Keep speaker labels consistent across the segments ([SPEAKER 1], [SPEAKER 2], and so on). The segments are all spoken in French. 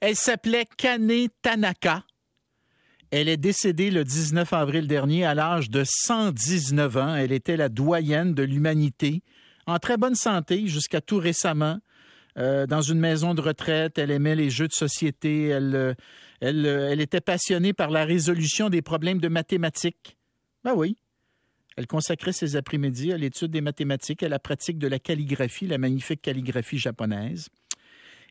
[SPEAKER 1] Elle s'appelait Kane Tanaka. Elle est décédée le 19 avril dernier à l'âge de 119 ans. Elle était la doyenne de l'humanité, en très bonne santé jusqu'à tout récemment. Euh, dans une maison de retraite, elle aimait les jeux de société, elle, euh, euh, elle était passionnée par la résolution des problèmes de mathématiques. Ben oui. Elle consacrait ses après-midi à l'étude des mathématiques, à la pratique de la calligraphie, la magnifique calligraphie japonaise.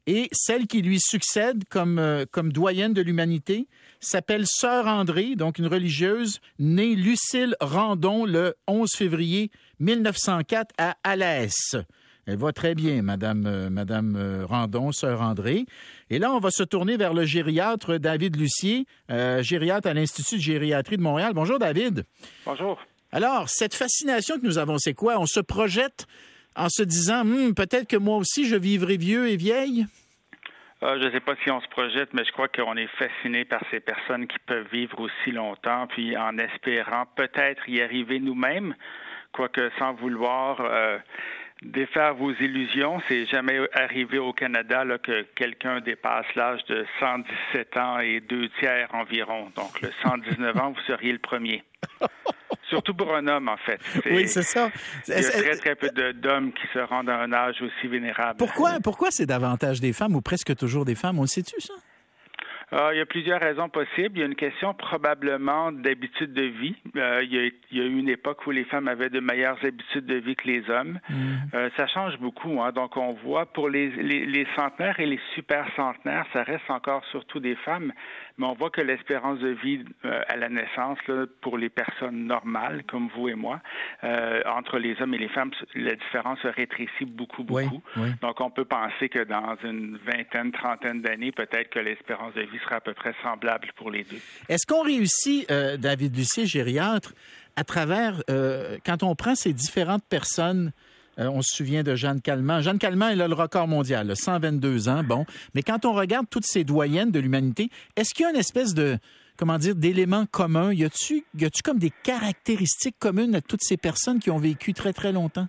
[SPEAKER 1] Et celle qui lui succède comme, comme doyenne de l'humanité s'appelle Sœur André, donc une religieuse née Lucille Randon le 11 février 1904 à Alès. Elle va très bien, Madame, euh, Madame euh, Randon, sœur André. Et là, on va se tourner vers le gériatre David Lucier, euh, gériatre à l'Institut de gériatrie de Montréal. Bonjour, David.
[SPEAKER 2] Bonjour.
[SPEAKER 1] Alors, cette fascination que nous avons, c'est quoi? On se projette en se disant, hmm, peut-être que moi aussi, je vivrai vieux et vieille?
[SPEAKER 2] je ne sais pas si on se projette, mais je crois qu'on est fasciné par ces personnes qui peuvent vivre aussi longtemps, puis en espérant peut-être y arriver nous-mêmes, quoique sans vouloir défaire vos illusions. C'est jamais arrivé au Canada là, que quelqu'un dépasse l'âge de 117 ans et deux tiers environ. Donc, le 119 ans, vous seriez le premier. Surtout pour un homme, en fait.
[SPEAKER 1] Oui, c'est ça.
[SPEAKER 2] Il y a très, très peu d'hommes qui se rendent à un âge aussi vénérable.
[SPEAKER 1] Pourquoi, pourquoi c'est davantage des femmes ou presque toujours des femmes? On le sait-tu, ça?
[SPEAKER 2] Ah, il y a plusieurs raisons possibles. Il y a une question probablement d'habitude de vie. Euh, il, y a, il, y a, eu une époque où les femmes avaient de meilleures habitudes de vie que les hommes. Mm. Euh, ça change beaucoup. Hein. Donc, on voit pour les, les, les, centenaires et les super centenaires, ça reste encore surtout des femmes, mais on voit que l'espérance de vie euh, à la naissance, là, pour les personnes normales, comme vous et moi, entre les hommes et les femmes, la différence se rétrécit beaucoup, beaucoup. Donc, on peut penser que dans une vingtaine, trentaine d'années, peut-être que l'espérance de vie sera à peu près semblable pour les deux.
[SPEAKER 1] Est-ce qu'on réussit, euh, David Lucier, gériatre, à travers, euh, quand on prend ces différentes personnes, euh, on se souvient de Jeanne Calment. Jeanne Calment, elle a le record mondial, 122 ans, bon. Mais quand on regarde toutes ces doyennes de l'humanité, est-ce qu'il y a une espèce de, comment dire, d'éléments communs? Y a-tu comme des caractéristiques communes à toutes ces personnes qui ont vécu très, très longtemps?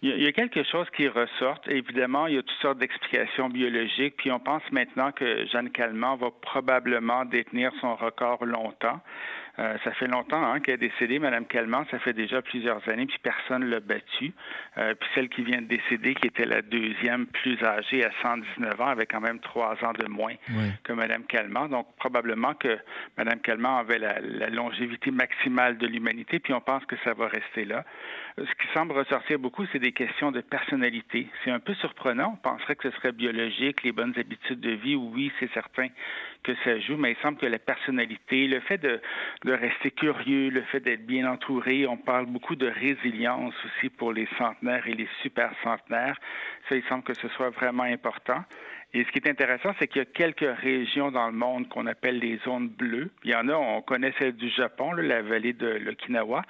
[SPEAKER 2] Il y a quelque chose qui ressort. Évidemment, il y a toutes sortes d'explications biologiques. Puis on pense maintenant que Jeanne Calment va probablement détenir son record longtemps. Euh, ça fait longtemps hein, qu'elle est décédée, Mme Calment. Ça fait déjà plusieurs années, puis personne ne l'a battue. Euh, puis celle qui vient de décéder, qui était la deuxième plus âgée à 119 ans, avait quand même trois ans de moins que Mme Calment. Donc probablement que Mme Calment avait la, la longévité maximale de l'humanité, puis on pense que ça va rester là. Ce qui semble ressortir beaucoup, c'est des questions de personnalité. C'est un peu surprenant. On penserait que ce serait biologique, les bonnes habitudes de vie. Oui, c'est certain que ça joue, mais il semble que la personnalité, le fait de, de rester curieux, le fait d'être bien entouré, on parle beaucoup de résilience aussi pour les centenaires et les super centenaires. Ça, il semble que ce soit vraiment important. Et ce qui est intéressant, c'est qu'il y a quelques régions dans le monde qu'on appelle les zones bleues. Il y en a, on connaît celle du Japon, la vallée de l'Okinawa,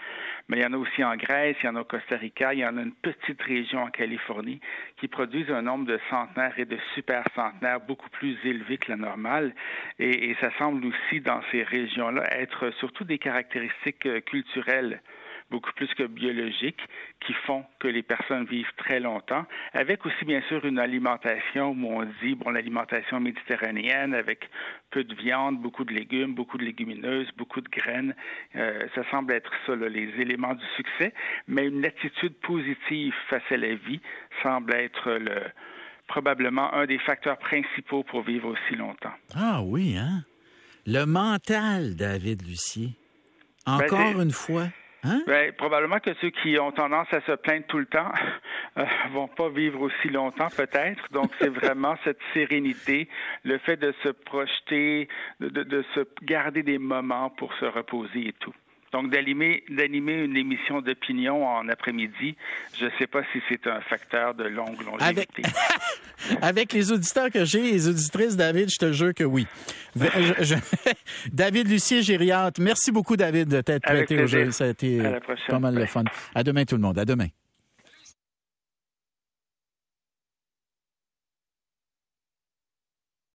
[SPEAKER 2] mais il y en a aussi en Grèce, il y en a au Costa Rica, il y en a une petite région en Californie qui produisent un nombre de centenaires et de super centenaires beaucoup plus élevé que la normale. Et, et ça semble aussi dans ces régions-là être surtout des caractéristiques euh, culturelles beaucoup plus que biologiques, qui font que les personnes vivent très longtemps, avec aussi bien sûr une alimentation où on dit, bon, l'alimentation méditerranéenne avec peu de viande, beaucoup de légumes, beaucoup de légumineuses, beaucoup de graines, euh, ça semble être ça, là, les éléments du succès, mais une attitude positive face à la vie semble être le, probablement un des facteurs principaux pour vivre aussi longtemps.
[SPEAKER 1] Ah oui, hein? Le mental, David Lucier. Ben, Encore une fois. Hein?
[SPEAKER 2] Ben, probablement que ceux qui ont tendance à se plaindre tout le temps euh, vont pas vivre aussi longtemps, peut-être. Donc, c'est vraiment cette sérénité, le fait de se projeter, de, de, de se garder des moments pour se reposer et tout. Donc, d'animer, une émission d'opinion en après-midi, je ne sais pas si c'est un facteur de longue longévité.
[SPEAKER 1] Avec, Avec les auditeurs que j'ai, les auditrices, David, je te jure que oui. David Lucier Gériate, merci beaucoup, David, de t'être prêté au jeu. Ça a été pas mal le fun. À demain, tout le monde. À demain.